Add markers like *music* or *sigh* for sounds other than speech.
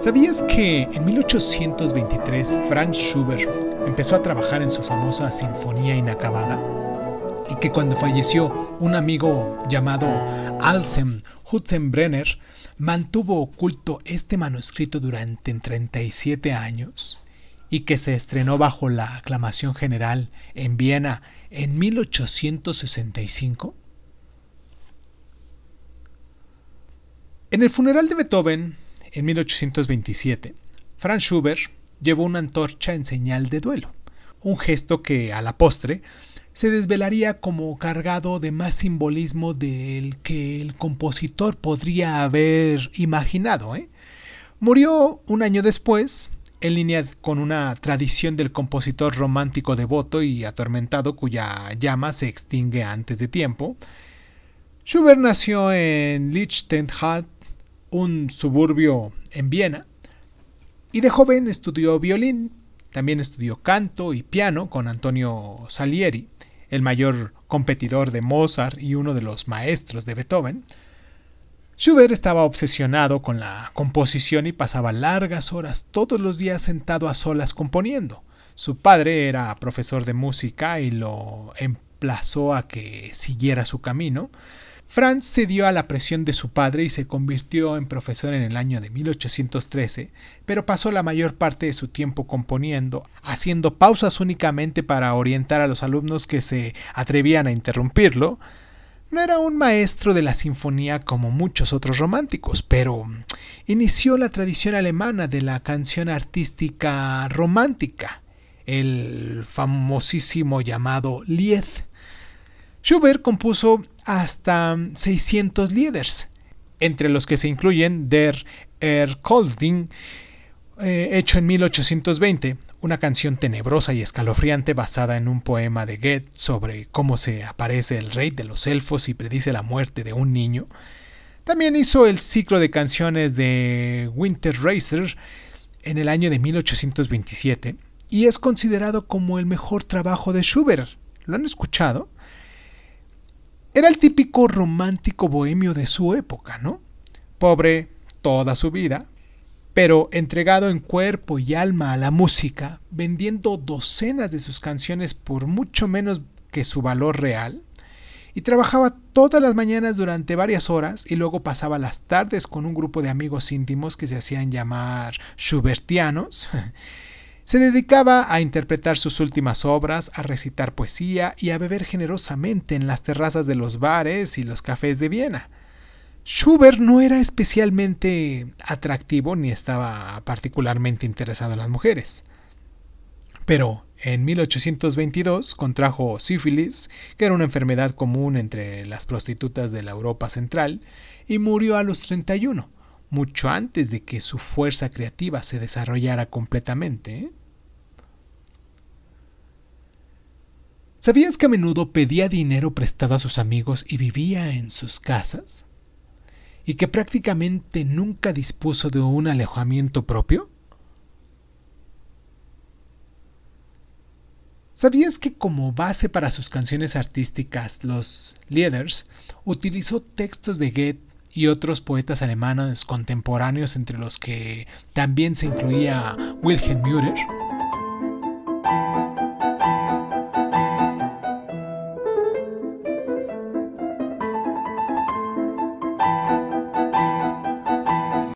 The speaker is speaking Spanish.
¿Sabías que en 1823 Franz Schubert empezó a trabajar en su famosa Sinfonía Inacabada? Y que cuando falleció un amigo llamado Alsem Hutzenbrenner mantuvo oculto este manuscrito durante 37 años y que se estrenó bajo la aclamación general en Viena en 1865? En el funeral de Beethoven, en 1827, Franz Schubert llevó una antorcha en señal de duelo, un gesto que a la postre se desvelaría como cargado de más simbolismo del que el compositor podría haber imaginado. ¿eh? Murió un año después, en línea con una tradición del compositor romántico devoto y atormentado cuya llama se extingue antes de tiempo. Schubert nació en Lichtental, un suburbio en Viena, y de joven estudió violín, también estudió canto y piano con Antonio Salieri, el mayor competidor de Mozart y uno de los maestros de Beethoven. Schubert estaba obsesionado con la composición y pasaba largas horas todos los días sentado a solas componiendo. Su padre era profesor de música y lo emplazó a que siguiera su camino. Franz cedió a la presión de su padre y se convirtió en profesor en el año de 1813, pero pasó la mayor parte de su tiempo componiendo, haciendo pausas únicamente para orientar a los alumnos que se atrevían a interrumpirlo, no era un maestro de la sinfonía como muchos otros románticos, pero inició la tradición alemana de la canción artística romántica, el famosísimo llamado Lied. Schubert compuso hasta 600 Lieders, entre los que se incluyen Der Erkolding, eh, hecho en 1820, una canción tenebrosa y escalofriante basada en un poema de Goethe sobre cómo se aparece el rey de los elfos y predice la muerte de un niño. También hizo el ciclo de canciones de Winter Racer en el año de 1827 y es considerado como el mejor trabajo de Schubert. ¿Lo han escuchado? Era el típico romántico bohemio de su época, ¿no? Pobre toda su vida, pero entregado en cuerpo y alma a la música, vendiendo docenas de sus canciones por mucho menos que su valor real, y trabajaba todas las mañanas durante varias horas y luego pasaba las tardes con un grupo de amigos íntimos que se hacían llamar Schubertianos. *laughs* Se dedicaba a interpretar sus últimas obras, a recitar poesía y a beber generosamente en las terrazas de los bares y los cafés de Viena. Schubert no era especialmente atractivo ni estaba particularmente interesado en las mujeres. Pero en 1822 contrajo sífilis, que era una enfermedad común entre las prostitutas de la Europa central, y murió a los 31, mucho antes de que su fuerza creativa se desarrollara completamente. ¿eh? ¿Sabías que a menudo pedía dinero prestado a sus amigos y vivía en sus casas? y que prácticamente nunca dispuso de un alojamiento propio? ¿Sabías que como base para sus canciones artísticas, los Lieders utilizó textos de Goethe y otros poetas alemanes contemporáneos entre los que también se incluía Wilhelm Müller?